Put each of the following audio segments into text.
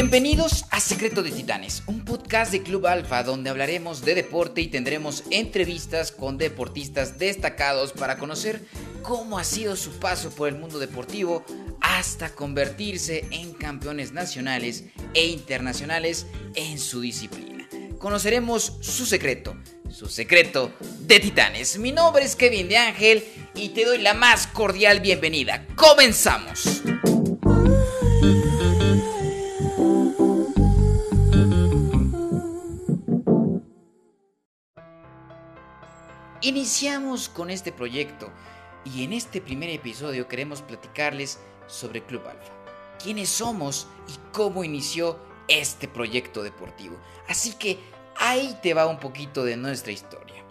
Bienvenidos a Secreto de Titanes, un podcast de Club Alfa donde hablaremos de deporte y tendremos entrevistas con deportistas destacados para conocer cómo ha sido su paso por el mundo deportivo hasta convertirse en campeones nacionales e internacionales en su disciplina. Conoceremos su secreto, su secreto de Titanes. Mi nombre es Kevin de Ángel y te doy la más cordial bienvenida. ¡Comenzamos! Iniciamos con este proyecto y en este primer episodio queremos platicarles sobre Club Alfa. ¿Quiénes somos y cómo inició este proyecto deportivo? Así que ahí te va un poquito de nuestra historia.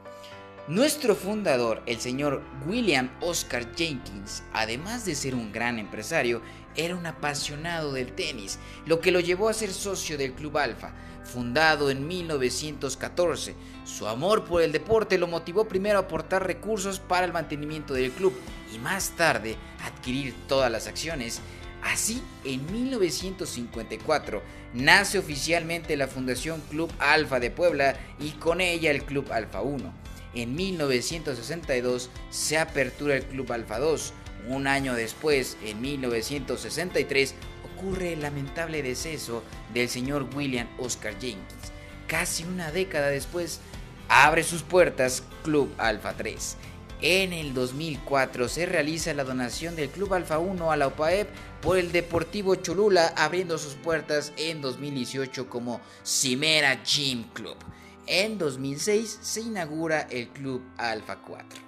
Nuestro fundador, el señor William Oscar Jenkins, además de ser un gran empresario, era un apasionado del tenis, lo que lo llevó a ser socio del Club Alfa, fundado en 1914. Su amor por el deporte lo motivó primero a aportar recursos para el mantenimiento del club y más tarde adquirir todas las acciones. Así, en 1954 nace oficialmente la Fundación Club Alfa de Puebla y con ella el Club Alfa 1. En 1962 se apertura el Club Alfa 2. Un año después, en 1963, ocurre el lamentable deceso del señor William Oscar Jenkins. Casi una década después, abre sus puertas Club Alfa 3. En el 2004 se realiza la donación del Club Alfa 1 a la OPAEP por el Deportivo Cholula, abriendo sus puertas en 2018 como Cimera Gym Club. En 2006 se inaugura el Club Alfa 4.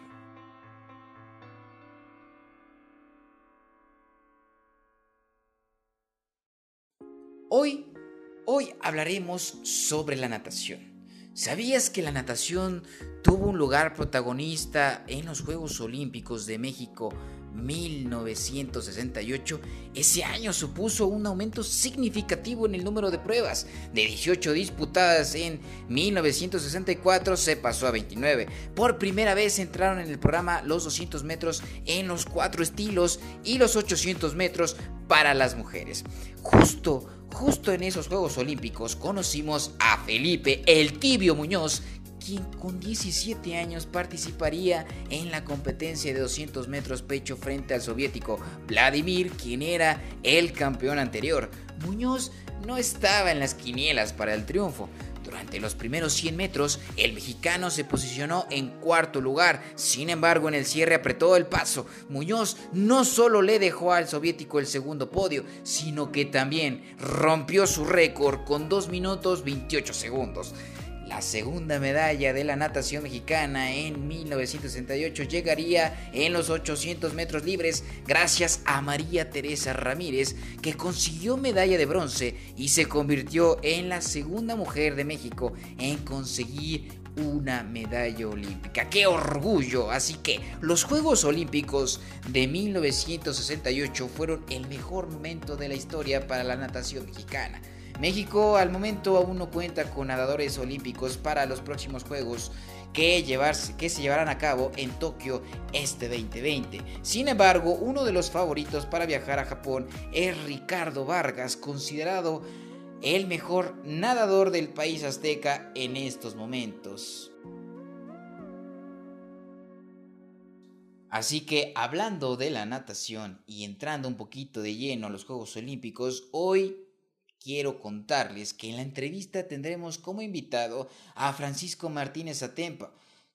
Hoy, hoy hablaremos sobre la natación. ¿Sabías que la natación tuvo un lugar protagonista en los Juegos Olímpicos de México 1968, ese año supuso un aumento significativo en el número de pruebas. De 18 disputadas en 1964 se pasó a 29. Por primera vez entraron en el programa los 200 metros en los cuatro estilos y los 800 metros para las mujeres. Justo, justo en esos Juegos Olímpicos conocimos a Felipe el Tibio Muñoz, quien con 17 años participaría en la competencia de 200 metros pecho frente al soviético Vladimir, quien era el campeón anterior. Muñoz no estaba en las quinielas para el triunfo. Durante los primeros 100 metros, el mexicano se posicionó en cuarto lugar. Sin embargo, en el cierre apretó el paso. Muñoz no solo le dejó al soviético el segundo podio, sino que también rompió su récord con 2 minutos 28 segundos. La segunda medalla de la natación mexicana en 1968 llegaría en los 800 metros libres gracias a María Teresa Ramírez, que consiguió medalla de bronce y se convirtió en la segunda mujer de México en conseguir una medalla olímpica. ¡Qué orgullo! Así que los Juegos Olímpicos de 1968 fueron el mejor momento de la historia para la natación mexicana. México al momento aún no cuenta con nadadores olímpicos para los próximos Juegos que, que se llevarán a cabo en Tokio este 2020. Sin embargo, uno de los favoritos para viajar a Japón es Ricardo Vargas, considerado el mejor nadador del país azteca en estos momentos. Así que hablando de la natación y entrando un poquito de lleno a los Juegos Olímpicos, hoy quiero contarles que en la entrevista tendremos como invitado a Francisco Martínez Atempa,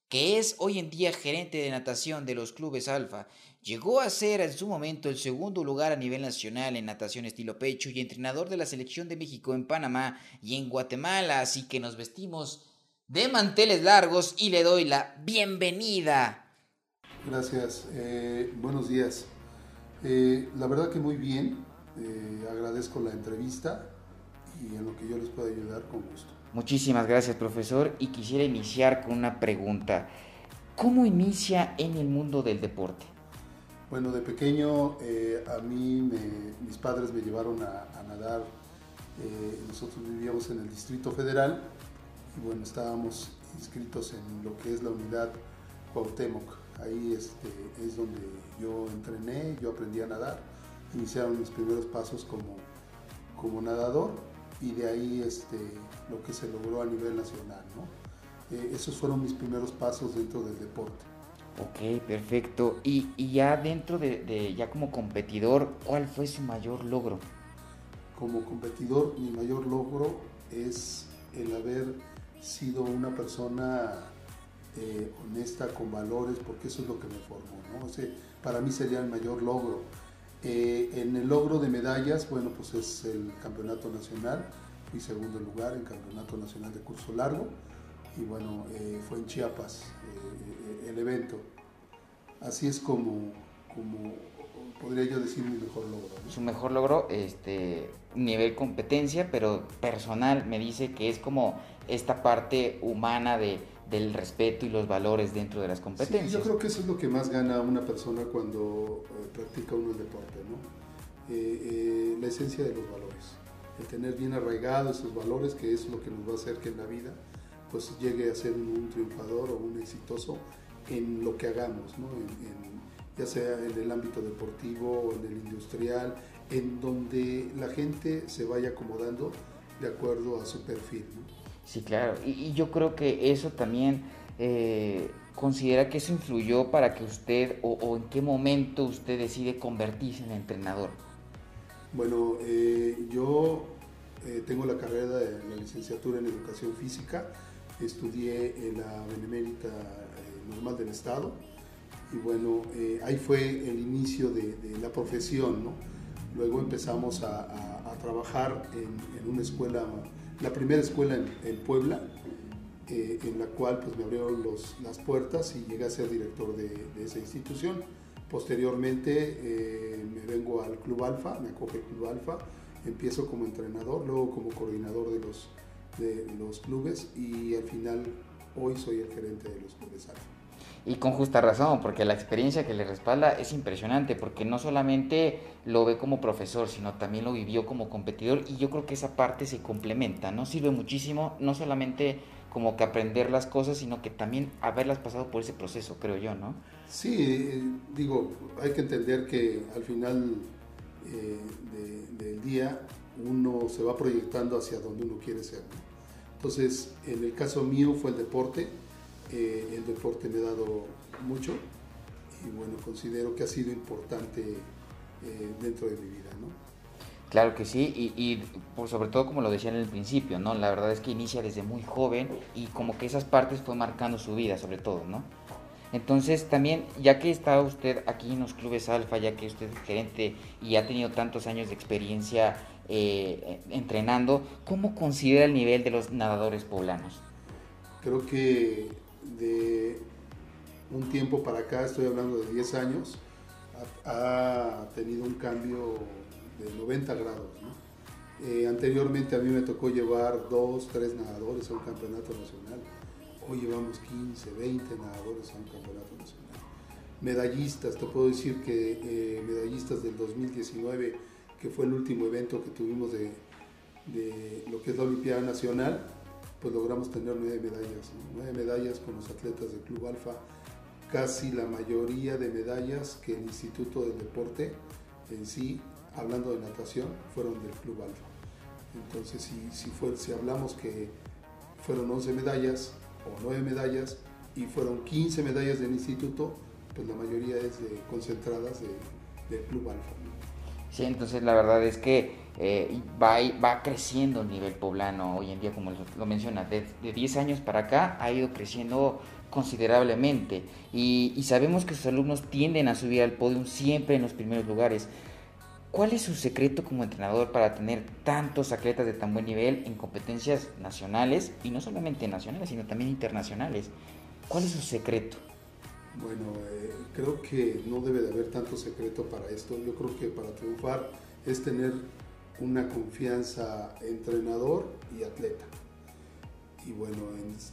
que es hoy en día gerente de natación de los clubes Alfa. Llegó a ser en su momento el segundo lugar a nivel nacional en natación estilo pecho y entrenador de la selección de México en Panamá y en Guatemala, así que nos vestimos de manteles largos y le doy la bienvenida. Gracias, eh, buenos días. Eh, la verdad que muy bien, eh, agradezco la entrevista y en lo que yo les pueda ayudar con gusto. Muchísimas gracias, profesor. Y quisiera iniciar con una pregunta. ¿Cómo inicia en el mundo del deporte? Bueno, de pequeño eh, a mí mis padres me llevaron a, nadar. Eh, nosotros vivíamos en el Distrito Federal y bueno, estábamos inscritos en lo que es la unidad Cuauhtémoc. Ahí este, es donde yo entrené, yo aprendí a nadar. Iniciaron mis primeros pasos como, como nadador y de ahí este, lo que se logró a nivel nacional. ¿no? Eh, esos fueron mis primeros pasos dentro del deporte. Ok, perfecto. Y, ya dentro de, ya como competidor, ¿cuál fue su mayor logro? Como competidor, mi mayor logro es el haber sido una persona eh, honesta, con valores, porque eso es lo que me formó. ¿no? para mí sería el mayor logro. Eh, en el logro de medallas, bueno, pues es el campeonato nacional, fui segundo lugar en campeonato nacional de curso largo y bueno, eh, fue en Chiapas el evento. Así es como, como podría yo decir mi mejor logro. Su mejor logro, este, nivel competencia, pero personal, me dice que es como esta parte humana de, del respeto y los valores dentro de las competencias. yo creo que eso es lo que más gana una persona cuando eh, practica uno el deporte, ¿no? Eh, eh, la esencia de los valores, el tener bien arraigados esos valores, que es lo que nos va a hacer que en la vida pues llegue a ser un, triunfador o un exitoso en lo que hagamos, ¿no? ya sea en el ámbito deportivo o en el industrial, en donde la gente se vaya acomodando de acuerdo a su perfil. Sí, claro. Y, yo creo que eso también eh, considera que eso influyó para que usted o, en qué momento usted decide convertirse en entrenador. Bueno, eh, yo eh, tengo la carrera de la licenciatura en educación física, estudié en la Benemérita Normal del Estado y bueno, ahí fue el inicio de, la profesión, ¿no? Luego empezamos a, trabajar en, en una escuela la primera escuela en, Puebla, eh, en la cual pues, me abrieron las puertas y llegué a ser director de, esa institución. Posteriormente eh, me vengo al Club Alfa, me acoge el Club Alfa, empiezo como entrenador, luego como coordinador de los, de los clubes y al final hoy soy el gerente de los clubes Alfa. Y con justa razón, porque la experiencia que le respalda es impresionante, porque no solamente lo ve como profesor, sino también lo vivió como competidor y yo creo que esa parte se complementa, ¿no? Sirve muchísimo, no solamente como que aprender las cosas, sino que también haberlas pasado por ese proceso, creo yo, ¿no? Sí, eh, digo, hay que entender que al final eh, del día uno se va proyectando hacia donde uno quiere ser. Entonces, en el caso mío fue el deporte, eh, el deporte me ha dado mucho y bueno, considero que ha sido importante eh, dentro de mi vida, ¿no? Claro que sí, y, y por sobre todo como lo decía en el principio, ¿no? La verdad es que inicia desde muy joven y como que esas partes fue marcando su vida sobre todo, ¿no? Entonces también, ya que está usted aquí en los clubes alfa, ya que usted es gerente y ha tenido tantos años de experiencia eh, entrenando, ¿cómo considera el nivel de los nadadores poblanos? Creo que de un tiempo para acá, estoy hablando de 10 años, ha, tenido un cambio de 90 grados. Eh, anteriormente a mí me tocó llevar dos, tres nadadores a un campeonato nacional. Hoy llevamos 15, 20 nadadores a un campeonato nacional. Medallistas, te puedo decir que eh, medallistas del 2019, que fue el último evento que tuvimos de, de lo que es la Olimpiada Nacional, pues logramos tener nueve medallas, nueve medallas con los atletas del Club Alfa, casi la mayoría de medallas que el Instituto del Deporte en sí, hablando de natación, fueron del Club Alfa. Entonces, si, si, fue, si hablamos que fueron 11 medallas o 9 medallas y fueron 15 medallas del instituto, pues la mayoría es concentradas del Club Alfa. Sí, entonces la verdad es que eh, va, va creciendo el nivel poblano hoy en día, como lo menciona, de, 10 años para acá ha ido creciendo considerablemente y, sabemos que sus alumnos tienden a subir al podio siempre en los primeros lugares. ¿Cuál es su secreto como entrenador para tener tantos atletas de tan buen nivel en competencias nacionales y no solamente nacionales, sino también internacionales? ¿Cuál es su secreto? Bueno, eh, creo que no debe de haber tanto secreto para esto. Yo creo que para triunfar es tener una confianza entrenador y atleta. Y bueno,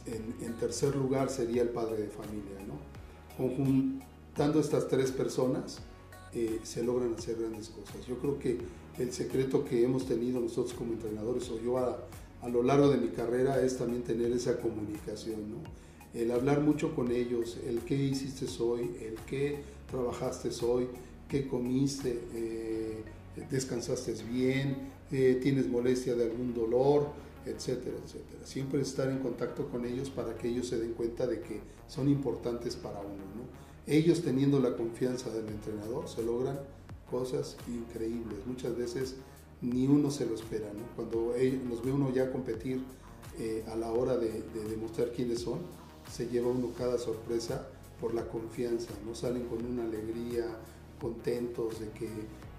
en, tercer lugar sería el padre de familia, ¿no? Conjuntando estas tres personas eh, se logran hacer grandes cosas. Yo creo que el secreto que hemos tenido nosotros como entrenadores o yo a, a lo largo de mi carrera es también tener esa comunicación, ¿no? El hablar mucho con ellos, el qué hiciste hoy, el qué trabajaste hoy, qué comiste, eh, descansaste bien, eh, tienes molestia de algún dolor, etcétera, etcétera. Siempre estar en contacto con ellos para que ellos se den cuenta de que son importantes para uno. ¿no? Ellos teniendo la confianza del entrenador se logran cosas increíbles. Muchas veces ni uno se lo espera. ¿no? Cuando nos ve uno ya competir eh, a la hora de, demostrar quiénes son, se lleva uno cada sorpresa por la confianza. No salen con una alegría, contentos de que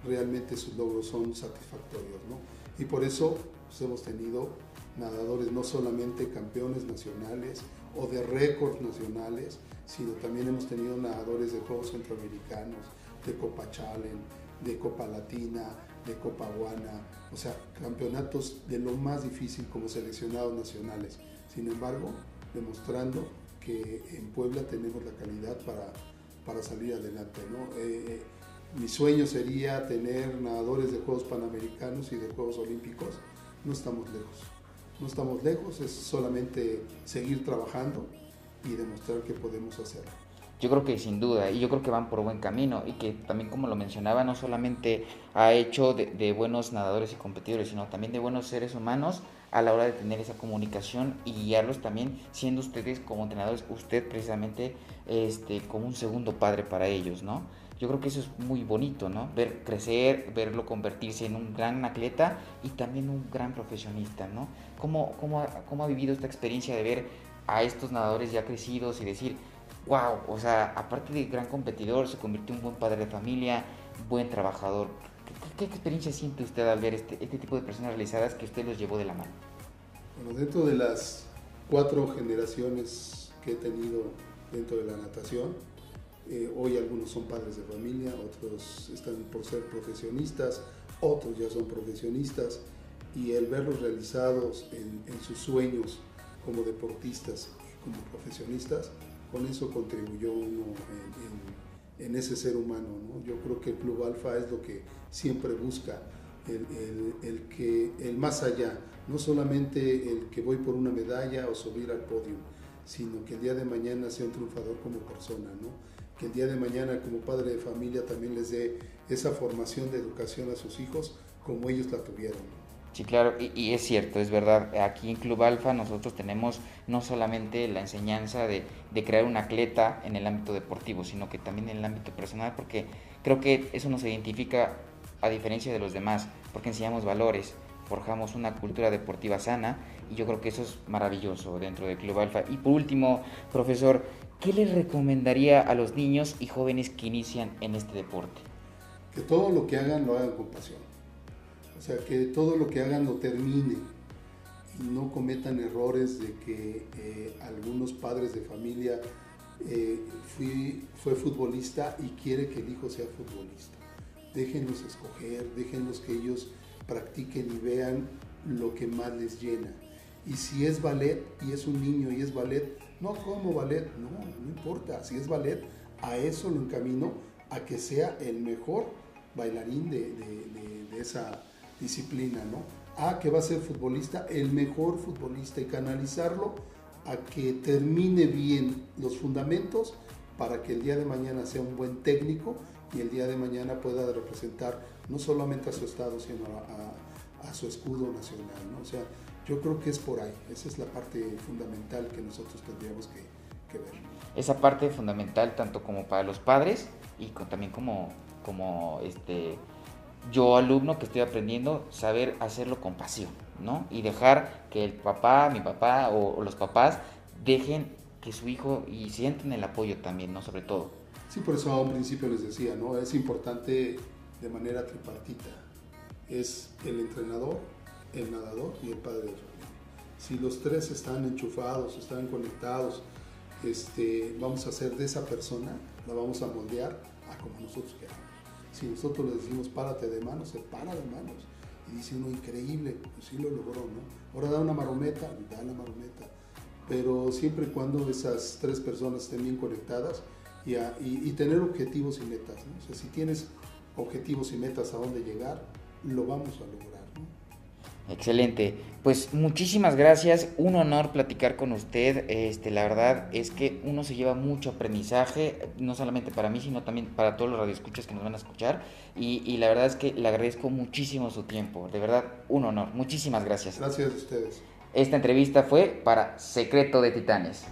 realmente sus logros son satisfactorios. ¿no? Y por eso pues, hemos tenido nadadores no solamente campeones nacionales o de récords nacionales, sino también hemos tenido nadadores de Juegos Centroamericanos, de Copa Challenge, de Copa Latina, de Copa Guana, o sea, campeonatos de lo más difícil como seleccionados nacionales. Sin embargo, demostrando que en Puebla tenemos la calidad para, para salir adelante. ¿no? Eh, mi sueño sería tener nadadores de Juegos Panamericanos y de Juegos Olímpicos. No estamos lejos. No estamos lejos, es solamente seguir trabajando y demostrar que podemos hacerlo. Yo creo que sin duda, y yo creo que van por buen camino, y que también como lo mencionaba, no solamente ha hecho de, buenos nadadores y competidores, sino también de buenos seres humanos a la hora de tener esa comunicación y guiarlos también, siendo ustedes como entrenadores, usted precisamente este, como un segundo padre para ellos, ¿no? Yo creo que eso es muy bonito, ¿no? Ver crecer, verlo convertirse en un gran atleta y también un gran profesionista, ¿no? ¿Cómo, cómo, cómo ha vivido esta experiencia de ver a estos nadadores ya crecidos y decir, wow, o sea, aparte de gran competidor, se convirtió en un buen padre de familia, buen trabajador. ¿Qué, experiencia siente usted al ver este, este, tipo de personas realizadas que usted los llevó de la mano? Bueno, dentro de las cuatro generaciones que he tenido dentro de la natación, eh, hoy algunos son padres de familia, otros están por ser profesionistas, otros ya son profesionistas, y el verlos realizados en, en sus sueños como deportistas y como profesionistas, con eso contribuyó uno en, ese ser humano. Yo creo que el Club Alfa es lo que siempre busca, el, que, el más allá, no solamente el que voy por una medalla o subir al podio, sino que el día de mañana sea un triunfador como persona, que el día de mañana como padre de familia también les dé esa formación de educación a sus hijos como ellos la tuvieron. Sí, claro, y, es cierto, es verdad. Aquí en Club Alfa nosotros tenemos no solamente la enseñanza de, crear un atleta en el ámbito deportivo, sino que también en el ámbito personal, porque creo que eso nos identifica a diferencia de los demás, porque enseñamos valores, forjamos una cultura deportiva sana, y yo creo que eso es maravilloso dentro de Club Alfa. Y por último, profesor, ¿qué les recomendaría a los niños y jóvenes que inician en este deporte? Que todo lo que hagan lo hagan con pasión o sea, que todo lo que hagan lo termine y no cometan errores de que eh, algunos padres de familia eh, fue futbolista y quiere que el hijo sea futbolista. Déjenlos escoger, déjenlos que ellos practiquen y vean lo que más les llena. Y si es ballet y es un niño y es ballet, no como ballet, no, no importa. Si es ballet, a eso lo encamino, a que sea el mejor bailarín de esa disciplina, ¿no? A que va a ser futbolista, el mejor futbolista y canalizarlo a que termine bien los fundamentos para que el día de mañana sea un buen técnico y el día de mañana pueda representar no solamente a su estado, sino a, su escudo nacional, ¿no? O sea, yo creo que es por ahí, esa es la parte fundamental que nosotros tendríamos que, ver. Esa parte fundamental tanto como para los padres y también como, como este, yo alumno que estoy aprendiendo, saber hacerlo con pasión, ¿no? Y dejar que el papá, mi papá o, los papás dejen que su hijo y sienten el apoyo también, ¿no? Sobre todo. Sí, por eso a un principio les decía, ¿no? Es importante de manera tripartita. Es el entrenador, el nadador y el padre de familia. Si los tres están enchufados, están conectados, este, vamos a hacer de esa persona, la vamos a moldear a como nosotros queramos. Si nosotros le decimos párate de manos, se para de manos. Y dice uno, increíble, pues sí lo logró, ¿no? Ahora da una marometa, da la marometa. Pero siempre y cuando esas tres personas estén bien conectadas y, tener objetivos y metas, ¿no? O sea, si tienes objetivos y metas a dónde llegar, lo vamos a lograr. Excelente. Pues muchísimas gracias, un honor platicar con usted. Este, la verdad es que uno se lleva mucho aprendizaje, no solamente para mí, sino también para todos los radioescuchas que nos van a escuchar. Y, y la verdad es que le agradezco muchísimo su tiempo. De verdad, un honor. Muchísimas gracias. Gracias a ustedes. Esta entrevista fue para Secreto de Titanes.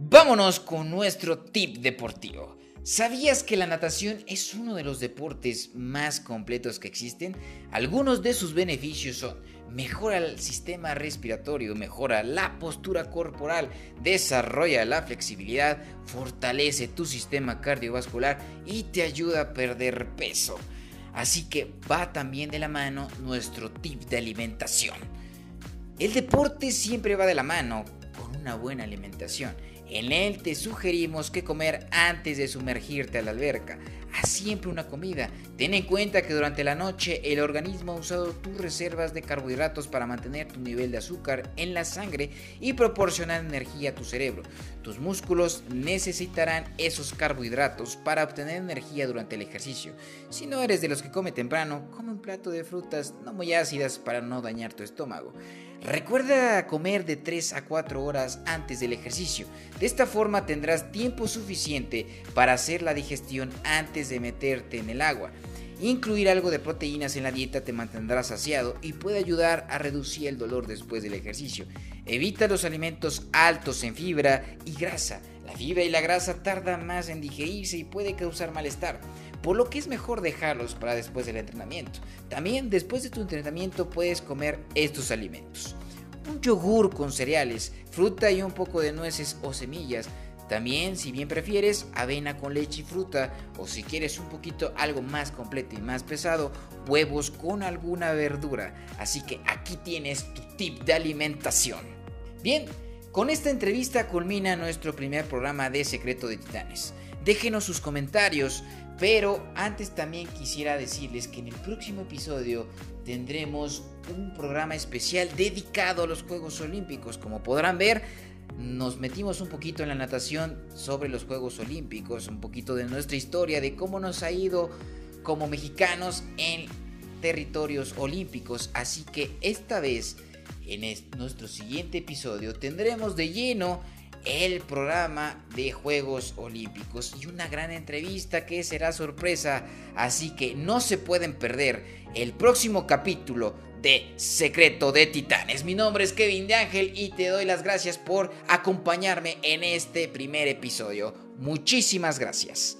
Vámonos con nuestro tip deportivo. ¿Sabías que la natación es uno de los deportes más completos que existen? Algunos de sus beneficios son mejora el sistema respiratorio, mejora la postura corporal, desarrolla la flexibilidad, fortalece tu sistema cardiovascular y te ayuda a perder peso. Así que va también de la mano nuestro tip de alimentación. El deporte siempre va de la mano con una buena alimentación en él te sugerimos que comer antes de sumergirte a la alberca. Haz siempre una comida. Ten en cuenta que durante la noche el organismo ha usado tus reservas de carbohidratos para mantener tu nivel de azúcar en la sangre y proporcionar energía a tu cerebro. Tus músculos necesitarán esos carbohidratos para obtener energía durante el ejercicio. Si no eres de los que come temprano, come un plato de frutas no muy ácidas para no dañar tu estómago. Recuerda comer de 3 a 4 horas antes del ejercicio. De esta forma tendrás tiempo suficiente para hacer la digestión antes de meterte en el agua. Incluir algo de proteínas en la dieta te mantendrá saciado y puede ayudar a reducir el dolor después del ejercicio. Evita los alimentos altos en fibra y grasa. La fibra y la grasa tardan más en digerirse y puede causar malestar por lo que es mejor dejarlos para después del entrenamiento. También después de tu entrenamiento puedes comer estos alimentos. Un yogur con cereales, fruta y un poco de nueces o semillas. También, si bien prefieres, avena con leche y fruta, o si quieres un poquito algo más completo y más pesado, huevos con alguna verdura. Así que aquí tienes tu tip de alimentación. Bien, con esta entrevista culmina nuestro primer programa de Secreto de Titanes. Déjenos sus comentarios, pero antes también quisiera decirles que en el próximo episodio tendremos un programa especial dedicado a los Juegos Olímpicos. Como podrán ver, nos metimos un poquito en la natación sobre los Juegos Olímpicos, un poquito de nuestra historia, de cómo nos ha ido como mexicanos en territorios olímpicos. Así que esta vez, en nuestro siguiente episodio, tendremos de lleno el programa de Juegos Olímpicos y una gran entrevista que será sorpresa, así que no se pueden perder el próximo capítulo de Secreto de Titanes. Mi nombre es Kevin de Ángel y te doy las gracias por acompañarme en este primer episodio. Muchísimas gracias.